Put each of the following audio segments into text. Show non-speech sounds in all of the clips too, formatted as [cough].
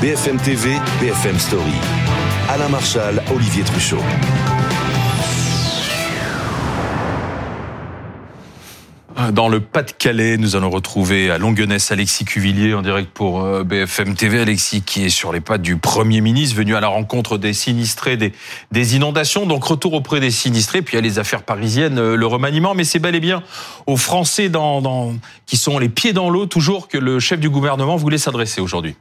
BFM TV, BFM Story. Alain Marchal, Olivier Truchot. Dans le Pas-de-Calais, nous allons retrouver à Longuenesse Alexis Cuvillier en direct pour euh, BFM TV. Alexis qui est sur les pattes du Premier ministre, venu à la rencontre des sinistrés des, inondations. Donc retour auprès des sinistrés, puis a les affaires parisiennes, euh, le remaniement. Mais c'est bel et bien aux Français qui sont les pieds dans l'eau toujours que le chef du gouvernement voulait s'adresser aujourd'hui.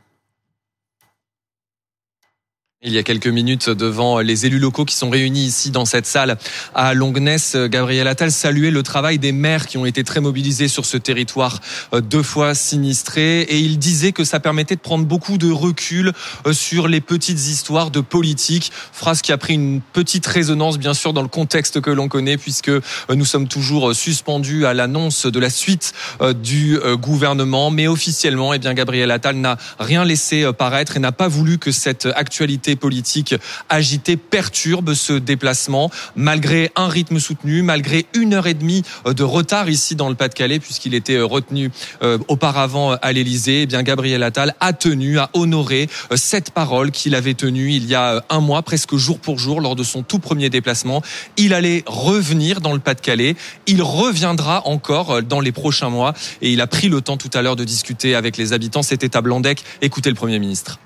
Il y a quelques minutes, devant les élus locaux qui sont réunis ici dans cette salle à Longness, Gabriel Attal saluait le travail des maires qui ont été très mobilisés sur ce territoire euh, deux fois sinistré et il disait que ça permettait de prendre beaucoup de recul euh, sur les petites histoires de politique. Phrase qui a pris une petite résonance, bien sûr, dans le contexte que l'on connaît puisque euh, nous sommes toujours suspendus à l'annonce de la suite du gouvernement. Mais officiellement, eh bien, Gabriel Attal n'a rien laissé paraître et n'a pas voulu que cette actualité politique agitée perturbe ce déplacement, malgré un rythme soutenu, malgré une heure et demie de retard ici dans le Pas-de-Calais, puisqu'il était retenu euh, auparavant à l'Élysée. Eh bien, Gabriel Attal a tenu à honorer euh, cette parole qu'il avait tenue il y a un mois, presque jour pour jour, lors de son tout premier déplacement. Il allait revenir dans le Pas-de-Calais. Il reviendra encore euh, dans les prochains mois. Et il a pris le temps tout à l'heure de discuter avec les habitants. C'était à Blandec. Écoutez le Premier ministre.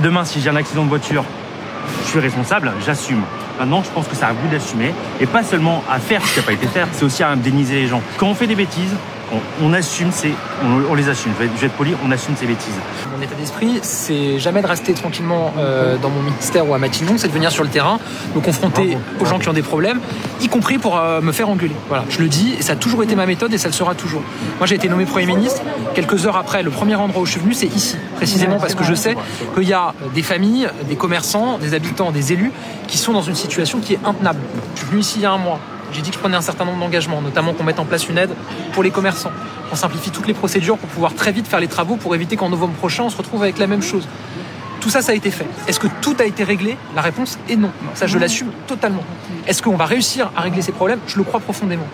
Demain, si j'ai un accident de voiture, je suis responsable, j'assume. Maintenant, je pense que ça a goût d'assumer et pas seulement à faire ce qui n'a pas été fait, c'est aussi à indemniser les gens. Quand on fait des bêtises, on, assume, c'est, on, les assume. Je vais, être poli, on assume ces bêtises. Mon état d'esprit, c'est jamais de rester tranquillement euh, dans mon ministère ou à Matignon, c'est de venir sur le terrain, me confronter aux gens qui ont des problèmes, y compris pour euh, me faire engueuler. Voilà, je le dis, et ça a toujours été ma méthode et ça le sera toujours. Moi, j'ai été nommé Premier ministre. Quelques heures après, le premier endroit où je suis venu, c'est ici, précisément parce que je sais qu'il y a des familles, des commerçants, des habitants, des élus qui sont dans une situation qui est intenable. Je suis venu ici il y a un mois. J'ai dit que je prenais un certain nombre d'engagements, notamment qu'on mette en place une aide pour les commerçants, qu'on simplifie toutes les procédures pour pouvoir très vite faire les travaux pour éviter qu'en novembre prochain, on se retrouve avec la même chose. Tout ça, ça a été fait. Est-ce que tout a été réglé? La réponse est non. Ça, je l'assume totalement. Est-ce qu'on va réussir à régler ces problèmes? Je le crois profondément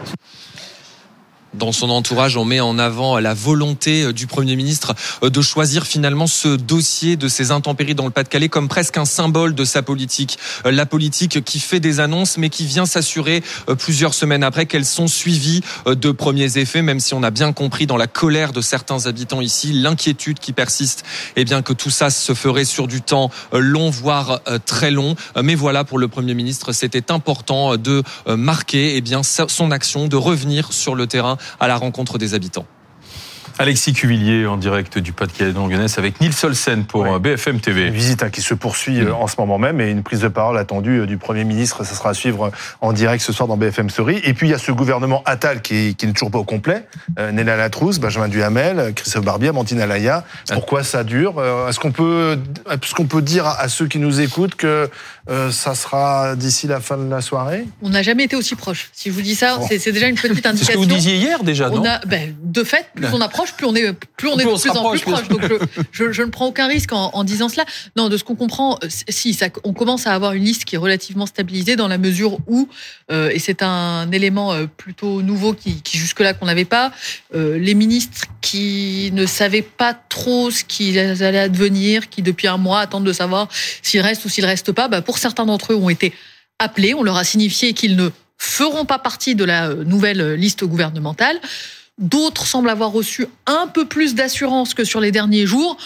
dans son entourage, on met en avant la volonté euh, du Premier ministre euh, de choisir finalement ce dossier de ces intempéries dans le Pas-de-Calais comme presque un symbole de sa politique. Euh, la politique qui fait des annonces mais qui vient s'assurer plusieurs semaines après qu'elles sont suivies de premiers effets, même si on a bien compris dans la colère de certains habitants ici, l'inquiétude qui persiste, et eh bien que tout ça se ferait sur du temps long, voire très long. Mais voilà, pour le Premier ministre, c'était important de marquer eh bien, son action, de revenir sur le terrain à la rencontre des habitants. Alexis Cuvillier en direct du Pas-de-Calais de avec Nils Solsen pour euh, BFM TV. Une visite hein, qui se poursuit euh, en ce moment même et une prise de parole attendue euh, du Premier ministre. Ça sera à suivre en direct ce soir dans BFM Story. Et puis il y a ce gouvernement Attal qui, qui n'est toujours pas au complet. Euh, Néla Latrousse, Benjamin Duhamel, Christophe Barbier, Amandine Alaya. Pourquoi ça dure Est-ce qu'on peut, est-ce qu'on peut dire à ceux qui nous écoutent que ça sera d'ici la fin de la soirée On n'a jamais été aussi proche. Si je vous dis ça, c'est déjà une petite indication. C'est ce que vous disiez hier déjà, non on a, ben, De fait, plus on approche, plus on est plus on est de plus en plus proche. Donc je, je, ne prends aucun risque en, en, disant cela. Non, de ce qu'on comprend, euh, si ça, on commence à avoir une liste qui est relativement stabilisée dans la mesure où, euh, et c'est un élément euh, plutôt nouveau qui, qui jusque-là qu'on n'avait pas, euh, les ministres qui ne savaient pas trop ce qui allait advenir, qui depuis un mois attendent de savoir s'ils restent ou s'ils restent pas, bah, pour certains d'entre eux ont été appelés. On leur a signifié qu'ils ne feront pas partie de la nouvelle liste gouvernementale. D'autres semblent avoir reçu un peu plus d'assurance que sur les derniers jours.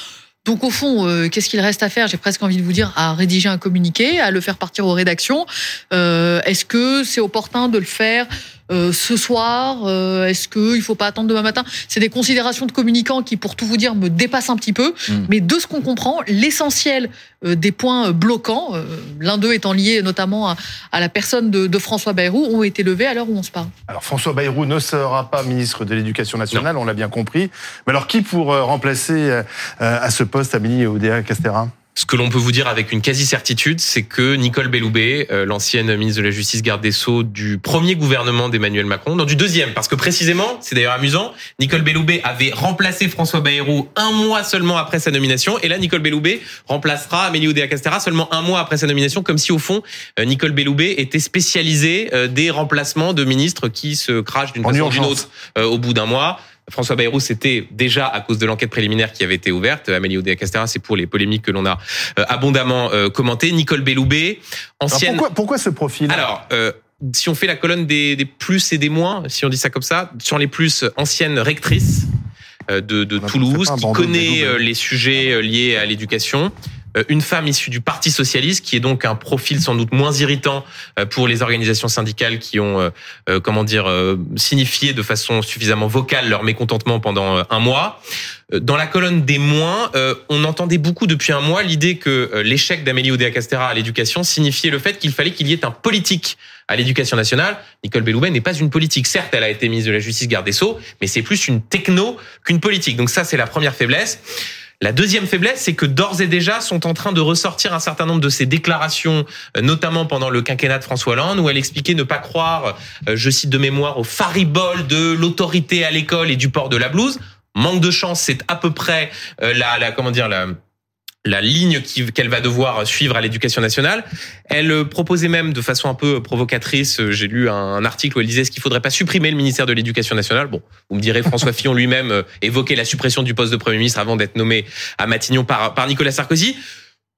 Donc au fond, euh, qu'est-ce qu'il reste à faire? J'ai presque envie de vous dire à rédiger un communiqué, à le faire partir aux rédactions. Euh, Est-ce que c'est opportun de le faire? Euh, ce soir euh, Est-ce qu'il ne faut pas attendre demain matin? C'est des considérations de communicants qui, pour tout vous dire, me dépassent un petit peu. Mm. Mais de ce qu'on comprend, l'essentiel euh, des points bloquants, l'un d'eux étant lié notamment à, à la personne de, de, François Bayrou, ont été levés à l'heure où on se parle. Alors François Bayrou ne sera pas ministre de l'Éducation nationale, on l'a bien compris. Mais alors qui pour remplacer à ce poste Amélie Oudéa Castera ce que l'on peut vous dire avec une quasi-certitude, c'est que Nicole Belloubet, euh, l'ancienne ministre de la Justice, garde des Sceaux du premier gouvernement d'Emmanuel Macron, non du deuxième, parce que précisément, c'est d'ailleurs amusant, Nicole Belloubet avait remplacé François Bayrou un mois seulement après sa nomination, et là, Nicole Belloubet remplacera Amélie Oudéa-Castéra seulement un mois après sa nomination, comme si au fond, euh, Nicole Belloubet était spécialisée euh, des remplacements de ministres qui se crachent d'une façon ou d'une autre au bout d'un mois. François Bayrou, c'était déjà à cause de l'enquête préliminaire qui avait été ouverte. Amélie Oudéa-Castéra, c'est pour les polémiques que l'on a euh, abondamment euh, commentées. Nicole Belloubet, ancienne... Alors pourquoi, pourquoi ce profil? Alors, euh, si on fait la colonne des, des, plus et des moins, si on dit ça comme ça, sur les plus, ancienne rectrice euh, de, de Toulouse, qui connaît les sujets liés à l'éducation, une femme issue du Parti socialiste, qui est donc un profil sans doute moins irritant pour les organisations syndicales qui ont, comment dire, signifié de façon suffisamment vocale leur mécontentement pendant un mois. Dans la colonne des moins, on entendait beaucoup depuis un mois l'idée que l'échec d'Amélie Oudéa-Castéra à l'éducation signifiait le fait qu'il fallait qu'il y ait un politique à l'éducation nationale. Nicole Belloubet n'est pas une politique. Certes, elle a été ministre de la Justice, garde des Sceaux, mais c'est plus une techno qu'une politique. Donc ça, c'est la première faiblesse. La deuxième faiblesse, c'est que d'ores et déjà sont en train de ressortir un certain nombre de ses déclarations, notamment pendant le quinquennat de François Hollande, où elle expliquait ne pas croire, je cite de mémoire, au faribole de l'autorité à l'école et du port de la blouse. Manque de chance, c'est à peu près la, la comment dire la la ligne qu'elle va devoir suivre à l'éducation nationale. Elle proposait même de façon un peu provocatrice, j'ai lu un article où elle disait ce qu'il faudrait pas supprimer le ministère de l'éducation nationale. Bon, vous me direz [laughs] François Fillon lui-même évoquait la suppression du poste de Premier ministre avant d'être nommé à Matignon par, par Nicolas Sarkozy.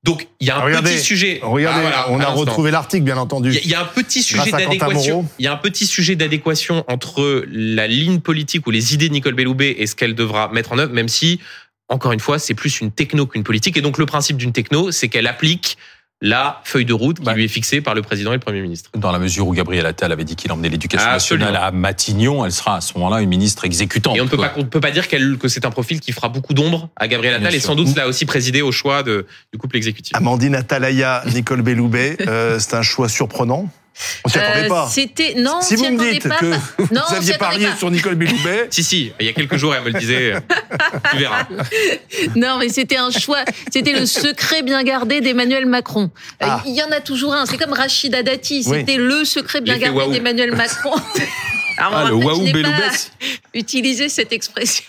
Donc il y a un regardez, petit sujet. Regardez, ah, voilà, on a retrouvé l'article, bien entendu. Il y, a un petit sujet d'adéquation. Il y a un petit sujet d'adéquation entre la ligne politique ou les idées de Nicole Belloubet et ce qu'elle devra mettre en œuvre, même si encore une fois, c'est plus une techno qu'une politique. Et donc, le principe d'une techno, c'est qu'elle applique la feuille de route qui Bah. lui est fixée par le président et le Premier ministre. Dans la mesure où Gabriel Attal avait dit qu'il emmenait l'éducation Absolument. nationale à Matignon, elle sera à ce moment-là une ministre exécutante. Et on ne peut pas, on peut pas dire que c'est un profil qui fera beaucoup d'ombre à Gabriel Bien Attal et sûr. sans doute cela a aussi présidé au choix de, du couple exécutif. Amandine Atalaya, Nicole Belloubet, euh, c'est un choix surprenant. On s'y attendait Euh, pas. C'était non, si vous me dites pas. que Non, vous aviez parié sur Nicole Belloubet, [laughs] Si, si, il y a quelques jours, elle me le disait. [laughs] tu verras. Non, mais c'était un choix. C'était le secret bien gardé d'Emmanuel Macron. Euh, Ah. Il y en a toujours un. C'est comme Rachida Dati. Oui. C'était le secret bien gardé d'Emmanuel Macron. Alors, [laughs] Ah, en le fait, waouh Belloubet. utilisé cette expression.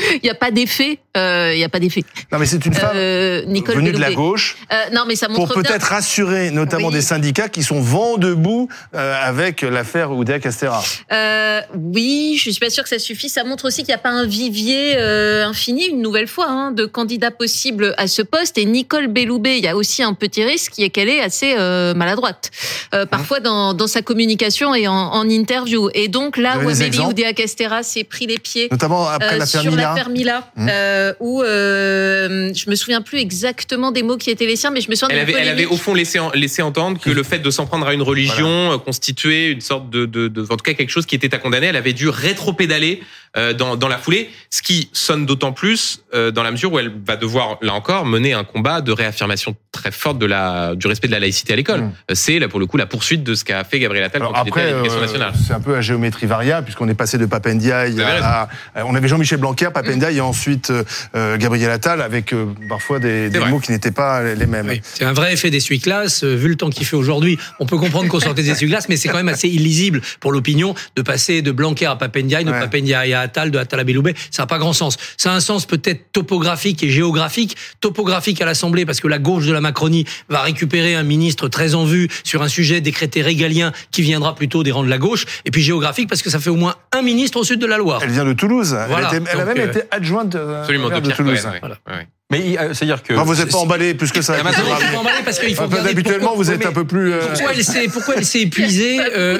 [laughs] Il n'y a pas d'effet. euh, Il n'y a pas d'effet. non mais c'est une femme Euh, Nicole venue de la gauche Euh, non, mais ça pour montre bien. peut-être rassurer notamment Oui. des syndicats qui sont vent debout euh, avec l'affaire Oudéa-Castéra. Euh, oui, je suis pas sûre que ça suffit. Ça montre aussi qu'il n'y a pas un vivier euh, infini, une nouvelle fois, hein, de candidats possibles à ce poste. Et Nicole Belloubet, il y a aussi un petit risque qui est qu'elle est assez euh, maladroite, euh, parfois dans, dans sa communication et en, en interview. Et donc là où Amélie exemples Oudéa-Castéra s'est pris les pieds. Notamment après euh, l'affaire Mila. L'affaire Mila, Hum. euh, où euh, je me souviens plus exactement des mots qui étaient les siens, mais je me souviens Elle avait, elle avait au fond laissé, en- laissé entendre que le fait de s'en prendre à une religion euh, constituait une sorte de, de, de, en tout cas quelque chose qui était à condamner. Elle avait dû rétro-pédaler euh, dans, dans la foulée, ce qui sonne d'autant plus euh, dans la mesure où elle va devoir, là encore, mener un combat de réaffirmation très forte de la, du respect de la laïcité à l'école. Mm. Euh, C'est là pour le coup la poursuite de ce qu'a fait Gabriel Attal Alors quand il était à après, l'éducation euh, nationale. c'est un peu à géométrie variable puisqu'on est passé de Papendiaï à, à- on avait Jean-Michel Blanquer, Papendiaï et ensuite euh, euh, Gabriel Attal avec euh, parfois des, mots qui n'étaient pas les mêmes. Oui, c'est un vrai effet d'essuie-glace. Vu le temps qu'il fait aujourd'hui, on peut comprendre qu'on sortait des essuie-glaces, mais c'est quand même assez illisible pour l'opinion de passer de Blanquer à Papendiaï, de Ouais. Papendiaï à Attal, de Attal à Belloubet. Ça n'a pas grand sens. Ça a un sens peut-être topographique et géographique. Topographique à l'Assemblée parce que la gauche de la Macronie va récupérer un ministre très en vue sur un sujet décrété régalien qui viendra plutôt des rangs de la gauche. Et puis géographique parce que ça fait au moins un ministre au sud de la Loire. Elle vient de Toulouse. Voilà. elle, était- elle a même euh, été adjointe euh, Absolument, de Pierre Toulouse. Cohen, ouais. Voilà. Ouais. Mais euh, c'est-à-dire que. Enfin, vous n'êtes pas emballé plus que ça. Ah, bah, non, suis emballé parce qu'il faut Enfin, habituellement, pourquoi- vous êtes un peu plus. euh, Pourquoi elle s'est [laughs] épuisée euh,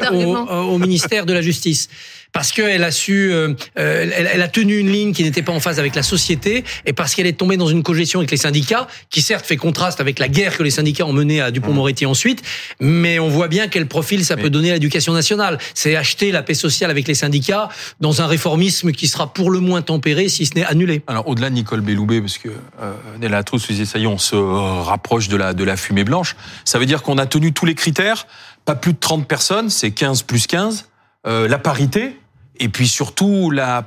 au ministère de la Justice? Parce qu'elle a su, euh, euh, elle, elle a tenu une ligne qui n'était pas en phase avec la société, et parce qu'elle est tombée dans une cogestion avec les syndicats, qui certes fait contraste avec la guerre que les syndicats ont menée à Dupont-Moretti ensuite, mais on voit bien quel profil ça peut donner à l'éducation nationale. C'est acheter la paix sociale avec les syndicats dans un réformisme qui sera pour le moins tempéré, si ce n'est annulé. Alors au-delà de Nicole Belloubet, parce que euh, Nella faisait ça y est, on se rapproche de la de la fumée blanche. Ça veut dire qu'on a tenu tous les critères, pas plus de 30 personnes, c'est 15 plus 15, euh, la parité. Et puis surtout la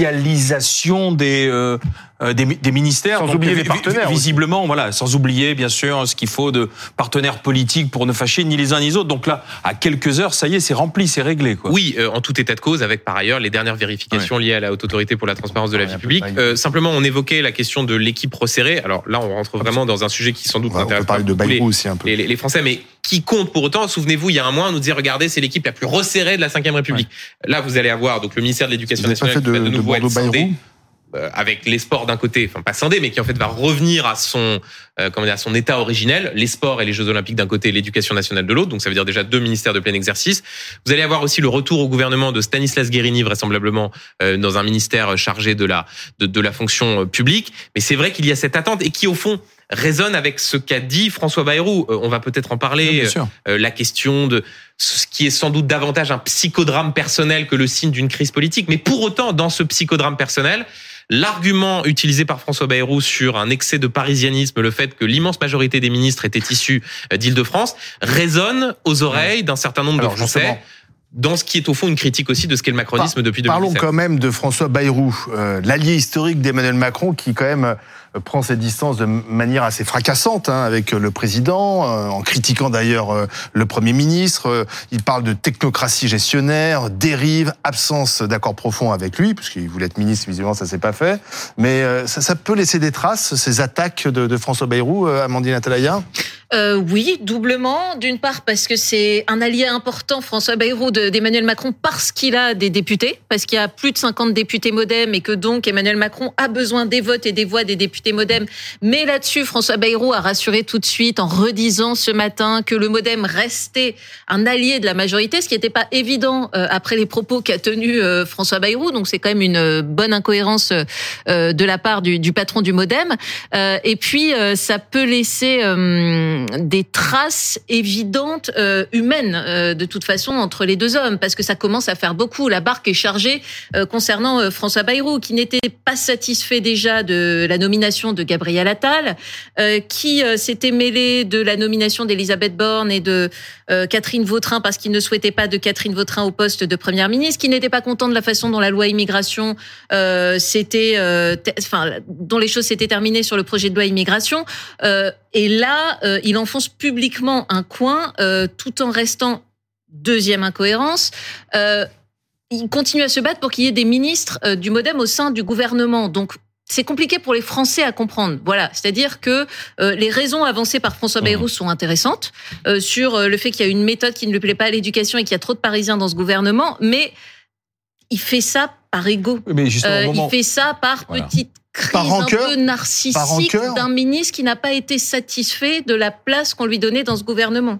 provincialisation des euh, euh, des, des ministères, Sans Donc, oublier les partenaires aussi. Visiblement, voilà, sans oublier bien sûr ce qu'il faut de partenaires politiques pour ne fâcher ni les uns ni les autres. Donc là, à quelques heures, ça y est, c'est rempli, c'est réglé, quoi. Oui, euh, en tout état de cause, avec par ailleurs les dernières vérifications liées à la haute autorité pour la transparence de la Ouais, vie publique. Euh, simplement, on évoquait la question de l'équipe resserrée. Alors là, on rentre vraiment dans un sujet qui sans doute On va- on n'intéresse peut parler de Bayrou aussi un peu. les, les- les Français, mais qui compte pour autant. Souvenez-vous, il y a un mois, on nous disait, regardez, c'est l'équipe la plus resserrée de la Ve République. Là, vous allez avoir donc le ministère de l'Éducation nationale qui va de- de de nouveau être scindé euh, avec les sports d'un côté, enfin pas scindé, mais qui en fait va revenir à son euh, comment dire, à son état originel, les sports et les Jeux Olympiques d'un côté, l'éducation nationale de l'autre. Donc ça veut dire déjà deux ministères de plein exercice. Vous allez avoir aussi le retour au gouvernement de Stanislas Guérini vraisemblablement euh, dans un ministère chargé de la de, de la fonction euh, publique. Mais c'est vrai qu'il y a cette attente et qui au fond résonne avec ce qu'a dit François Bayrou. Euh, on va peut-être en parler. Bien sûr. Euh, la question de ce qui est sans doute davantage un psychodrame personnel que le signe d'une crise politique. Mais pour autant, dans ce psychodrame personnel, l'argument utilisé par François Bayrou sur un excès de parisianisme, le fait que l'immense majorité des ministres étaient issus euh, d'Île-de-France, résonne aux oreilles d'un certain nombre Alors, de Français. justement. Dans ce qui est au fond une critique aussi de ce qu'est le macronisme depuis 2017. Parlons quand même de François Bayrou, euh, l'allié historique d'Emmanuel Macron, qui quand même euh, prend ses distances de manière assez fracassante hein, avec euh, le président, euh, en critiquant d'ailleurs euh, le Premier ministre. Il parle de technocratie gestionnaire, dérive, absence d'accord profond avec lui, puisqu'il voulait être ministre, visiblement ça s'est pas fait. Mais ça, peut laisser des traces, ces attaques de, François Bayrou, Amandine Atalaya oui, doublement. D'une part parce que c'est un allié important, François Bayrou, de- d'Emmanuel Macron, parce qu'il a des députés, parce qu'il y a plus de 50 députés modem et que donc Emmanuel Macron a besoin des votes et des voix des députés modem. Mais là-dessus, François Bayrou a rassuré tout de suite en redisant ce matin que le modem restait un allié de la majorité, ce qui n'était pas évident euh, après les propos qu'a tenus euh, François Bayrou. Donc c'est quand même une euh, bonne incohérence de la part du, patron du modem. Et puis ça peut laisser des traces évidentes humaines de toute façon entre les deux hommes, parce que ça commence à faire beaucoup. La barque est chargée concernant François Bayrou, qui n'était pas satisfait déjà de la nomination de Gabriel Attal, euh, qui euh, s'était mêlé de la nomination d'Elisabeth Borne et de euh, Catherine Vautrin parce qu'il ne souhaitait pas de Catherine Vautrin au poste de première ministre, qui n'était pas content de la façon dont la loi immigration s'était, enfin, dont les choses s'étaient terminées sur le projet de loi immigration. Et là, il enfonce publiquement un coin, tout en restant deuxième incohérence. Il continue à se battre pour qu'il y ait des ministres du MoDem au sein du gouvernement. Donc c'est compliqué pour les Français à comprendre. Voilà, c'est-à-dire que euh, les raisons avancées par François Bayrou sont intéressantes euh, sur euh, le fait qu'il y a une méthode qui ne lui plaît pas à l'éducation et qu'il y a trop de Parisiens dans ce gouvernement, mais il fait ça par ego. Mais Euh, moment- Il fait ça par Voilà. petite crise Par rancœur un peu narcissique d'un ministre qui n'a pas été satisfait de la place qu'on lui donnait dans ce gouvernement.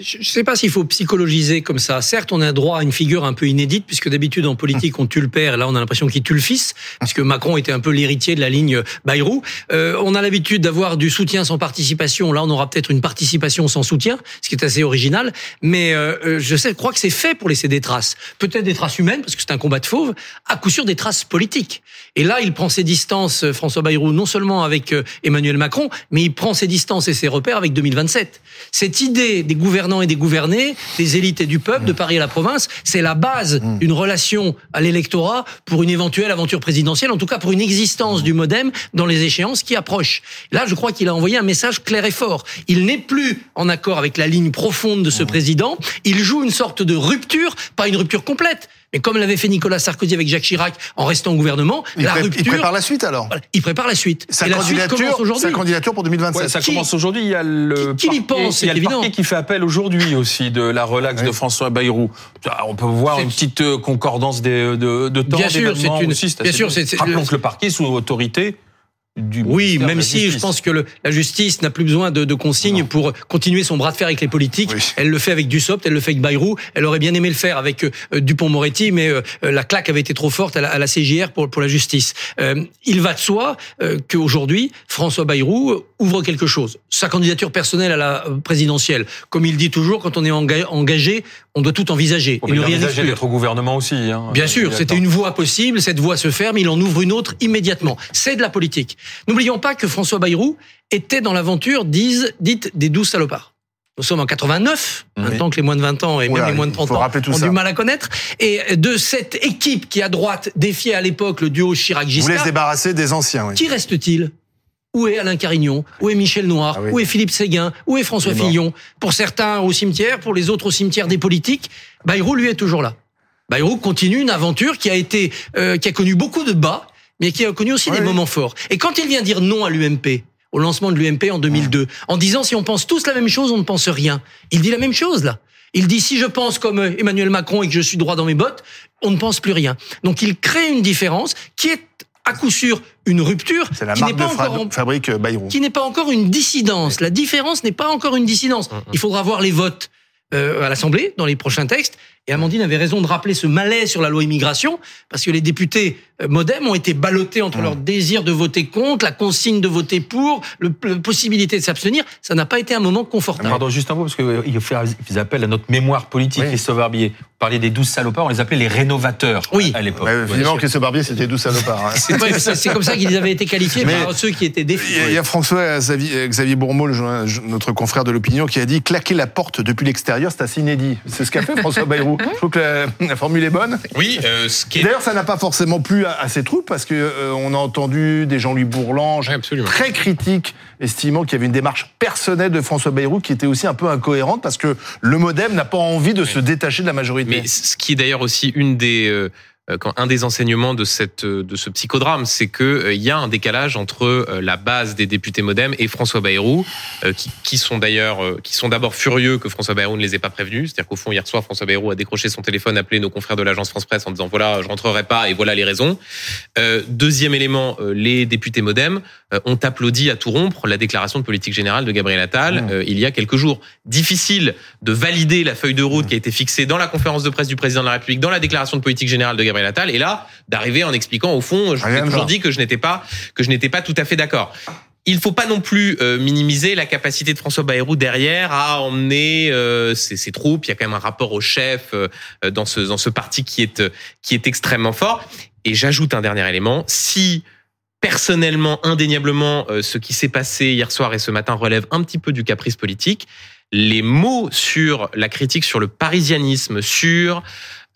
Je ne sais pas s'il faut psychologiser comme ça. Certes, on a droit à une figure un peu inédite, puisque d'habitude en politique on tue le père, là on a l'impression qu'il tue le fils, puisque Macron était un peu l'héritier de la ligne Bayrou. Euh, on a l'habitude d'avoir du soutien sans participation. Là, on aura peut-être une participation sans soutien, ce qui est assez original. Mais euh, euh, je crois que c'est fait pour laisser des traces. Peut-être des traces humaines, parce que c'est un combat de fauve. À coup sûr, des traces politiques. Et là, il prend ses distances, François Bayrou, non seulement avec Emmanuel Macron, mais il prend ses distances et ses repères avec 2027. Cette idée des gouvernants et des gouvernés, des élites et du peuple, de Paris et la province, c'est la base d'une relation à l'électorat pour une éventuelle aventure présidentielle, en tout cas pour une existence du modem dans les échéances qui approchent. Là, je crois qu'il a envoyé un message clair et fort. Il n'est plus en accord avec la ligne profonde de ce président. Il joue une sorte de rupture, pas une rupture complète. Mais comme l'avait fait Nicolas Sarkozy avec Jacques Chirac en restant au gouvernement, il, la pré- il rupture, prépare la suite alors voilà, il prépare la suite. sa Et la suite commence candidature, aujourd'hui. sa candidature pour 2027. Ouais, ça Qui- commence aujourd'hui. Il y a le qui- qui y parquet- pense, il y a le parquet qui fait appel aujourd'hui aussi de la relaxe Oui. de François Bayrou. On peut voir une petite euh, concordance des, de, de temps. Bien sûr, c'est une- aussi, bien sûr, Rappelons que le parquet est sous autorité du Oui, même si je pense que le- la justice n'a plus besoin de, de consignes pour continuer son bras de fer avec les politiques. Oui. Elle le fait avec Dussopt, elle le fait avec Bayrou. Elle aurait bien aimé le faire avec euh, Dupont-Moretti, mais euh, la claque avait été trop forte à la, à la CJR pour, pour la justice. Euh, il va de soi euh, qu'aujourd'hui, François Bayrou ouvre quelque chose. Sa candidature personnelle à la euh, présidentielle, comme il dit toujours, quand on est enga- engagé, on doit tout envisager Bon, et ne rien exclure. au gouvernement aussi. Hein. Bien sûr, c'était une voie possible, cette voie se ferme, il en ouvre une autre immédiatement. C'est de la politique. N'oublions pas que François Bayrou était dans l'aventure dise- dite des douze salopards. Nous sommes en 89, Oui. maintenant que les moins de 20 ans et Oula, même les moins de il 30 faut ans ont ça. du mal à connaître. Et de cette équipe qui, à droite, défiait à l'époque le duo Vous voulez se Chirac-Giscard, débarrasser des anciens, oui. qui reste-t-il? Où est Alain Carignon Où est Michel Noir Ah oui. Où est Philippe Séguin Où est François. Fillon Pour certains au cimetière, pour les autres au cimetière des politiques, Bayrou lui est toujours là. Bayrou continue une aventure qui a été, euh, qui a connu beaucoup de bas, mais qui a connu aussi Oui, des moments forts. Et quand il vient dire non à l'UMP, au lancement de l'UMP en 2002, en disant si on pense tous la même chose, on ne pense rien. Il dit la même chose là. Il dit si je pense comme Emmanuel Macron et que je suis droit dans mes bottes, on ne pense plus rien. Donc il crée une différence qui est à coup sûr une rupture C'est la qui n'est pas de encore en- fabrique euh, Bayrou. qui n'est pas encore une dissidence. La différence n'est pas encore une dissidence. Il faudra voir les votes euh, à l'Assemblée dans les prochains textes. Et Amandine avait raison de rappeler ce malaise sur la loi immigration, parce que les députés euh, modem ont été ballottés entre leur désir de voter contre, la consigne de voter pour, le, la possibilité de s'abstenir. Ça n'a pas été un moment confortable. Pardon, juste un mot, parce qu'il fait ils appellent à notre mémoire politique, Oui. Christophe Barbier. Vous parliez des douze salopards, on les appelait les rénovateurs Oui. à l'époque. Ouais, Finalement. Christophe Barbier, c'était douce salopard. hein. C'est comme ça qu'ils avaient été qualifiés Mais- par ceux qui étaient défiés. Il y a- il y a François Xavier, Xavier Bourmeau, journal- notre confrère de l'opinion, qui a dit claquer la porte depuis l'extérieur, c'est assez inédit. C'est ce qu'a fait François Bayrou. [laughs] Je trouve que la, la formule est bonne. Oui, euh, ce qui est D'ailleurs, ça n'a pas forcément plu à, à ses troupes parce que euh, on a entendu des Jean-Louis Bourlange très critiques, estimant qu'il y avait une démarche personnelle de François Bayrou qui était aussi un peu incohérente parce que le MoDem n'a pas envie de se détacher de la majorité. Mais ce qui est d'ailleurs aussi une des euh, quand un des enseignements de cette euh, de ce psychodrame, c'est que euh, il y a un décalage entre euh, la base des députés MoDem et François Bayrou, euh, qui, qui sont d'ailleurs euh, qui sont d'abord furieux que François Bayrou ne les ait pas prévenus. C'est-à-dire qu'au fond hier soir, François Bayrou a décroché son téléphone, appelé nos confrères de l'agence France Presse en disant voilà, je rentrerai pas et voilà les raisons. Euh, deuxième élément, euh, les députés MoDem euh, ont applaudi à tout rompre la déclaration de politique générale de Gabriel Attal Mmh. euh, il y a quelques jours. Difficile de valider la feuille de route qui a été fixée dans la conférence de presse du président de la République, dans la déclaration de politique générale de Gabriel Attal, et là d'arriver en expliquant au fond, je vous ai toujours dit que je n'étais pas que je n'étais pas tout à fait d'accord. Il faut pas non plus euh, minimiser la capacité de François Bayrou derrière à emmener euh, ses, ses troupes. Il y a quand même un rapport au chef euh, dans ce dans ce parti qui est qui est extrêmement fort. Et j'ajoute un dernier élément. Si personnellement, indéniablement, ce qui s'est passé hier soir et ce matin relève un petit peu du caprice politique, les mots sur la critique sur le parisianisme, sur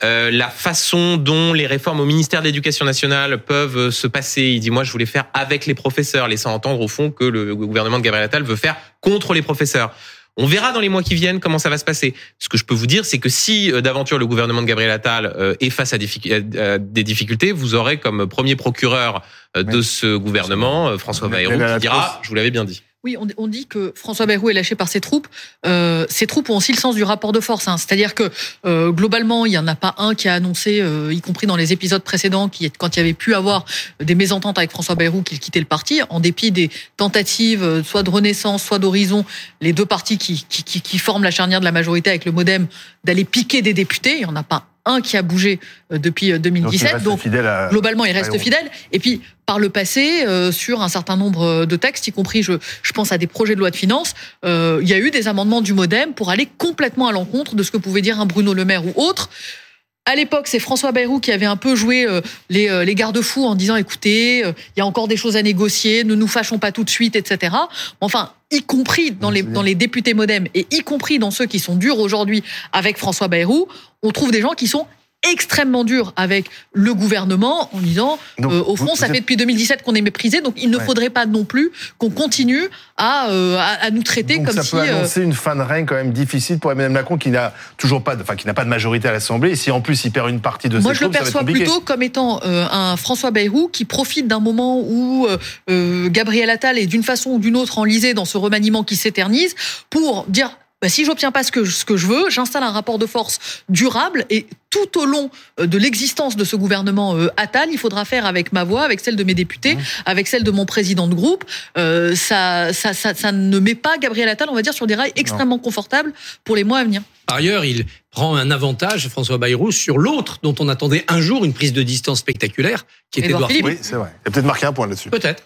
euh, la façon dont les réformes au ministère de l'Éducation nationale peuvent euh, se passer. Il dit moi je voulais faire avec les professeurs, laissant entendre au fond que le gouvernement de Gabriel Attal veut faire contre les professeurs. On verra dans les mois qui viennent comment ça va se passer. Ce que je peux vous dire, c'est que si euh, d'aventure le gouvernement de Gabriel Attal est face à des difficultés, vous aurez comme premier procureur de ce gouvernement François Bayrou qui dira je vous l'avais bien dit. Oui, on, on dit que François Bayrou est lâché par ses troupes. Euh, ses troupes ont aussi le sens du rapport de force. hein. C'est-à-dire que euh, globalement, il n'y en a pas un qui a annoncé, euh, y compris dans les épisodes précédents, quand il y avait pu avoir des mésententes avec François Bayrou, qu'il quittait le parti, en dépit des tentatives, euh, soit de Renaissance, soit d'Horizon, les deux partis qui forment la charnière de la majorité avec le MoDem, d'aller piquer des députés. Il n'y en a pas un qui a bougé euh, depuis euh, Donc, il 2017. reste Donc, à. globalement, il reste fidèle. Et puis, par le passé, euh, sur un certain nombre de textes, y compris, je, je pense à des projets de loi de finances, euh, il y a eu des amendements du MoDem pour aller complètement à l'encontre de ce que pouvait dire un Bruno Le Maire ou autre. À l'époque, c'est François Bayrou qui avait un peu joué euh, les, euh, les garde-fous en disant écoutez, euh, il y a encore des choses à négocier, ne nous fâchons pas tout de suite, etc. Enfin, y compris dans les, dans les députés MoDem et y compris dans ceux qui sont durs aujourd'hui avec François Bayrou, on trouve des gens qui sont extrêmement durs avec le gouvernement en disant Donc, euh, au vous- fond ça vous fait êtes- depuis 2017 qu'on est méprisé donc il ne Ouais. faudrait pas non plus qu'on continue à, euh, à, à nous traiter Donc comme ça si peut euh, annoncer une fin de règne quand même difficile pour Emmanuel Macron qui n'a toujours pas, de, enfin qui n'a pas de majorité à l'Assemblée. Et si en plus il perd une partie de Moi, ses je le troupes, ça perçois plutôt comme étant euh, un François Bayrou qui profite d'un moment où euh, Gabriel Attal est d'une façon ou d'une autre enlisé dans ce remaniement qui s'éternise pour dire bah, si j'obtiens pas ce que, ce que je veux, j'installe un rapport de force durable et tout au long euh, de l'existence de ce gouvernement euh, Attal, il faudra faire avec ma voix, avec celle de mes députés, avec celle de mon président de groupe. Euh, ça, ça, ça, ça ne met pas Gabriel Attal, on va dire, sur des rails extrêmement confortables pour les mois à venir. Par ailleurs, il prend un avantage, François Bayrou, sur l'autre dont on attendait un jour une prise de distance spectaculaire, qui était Édouard Edouard Philippe. Philippe. Oui, c'est vrai. Il a peut-être marqué un point là-dessus. Peut-être.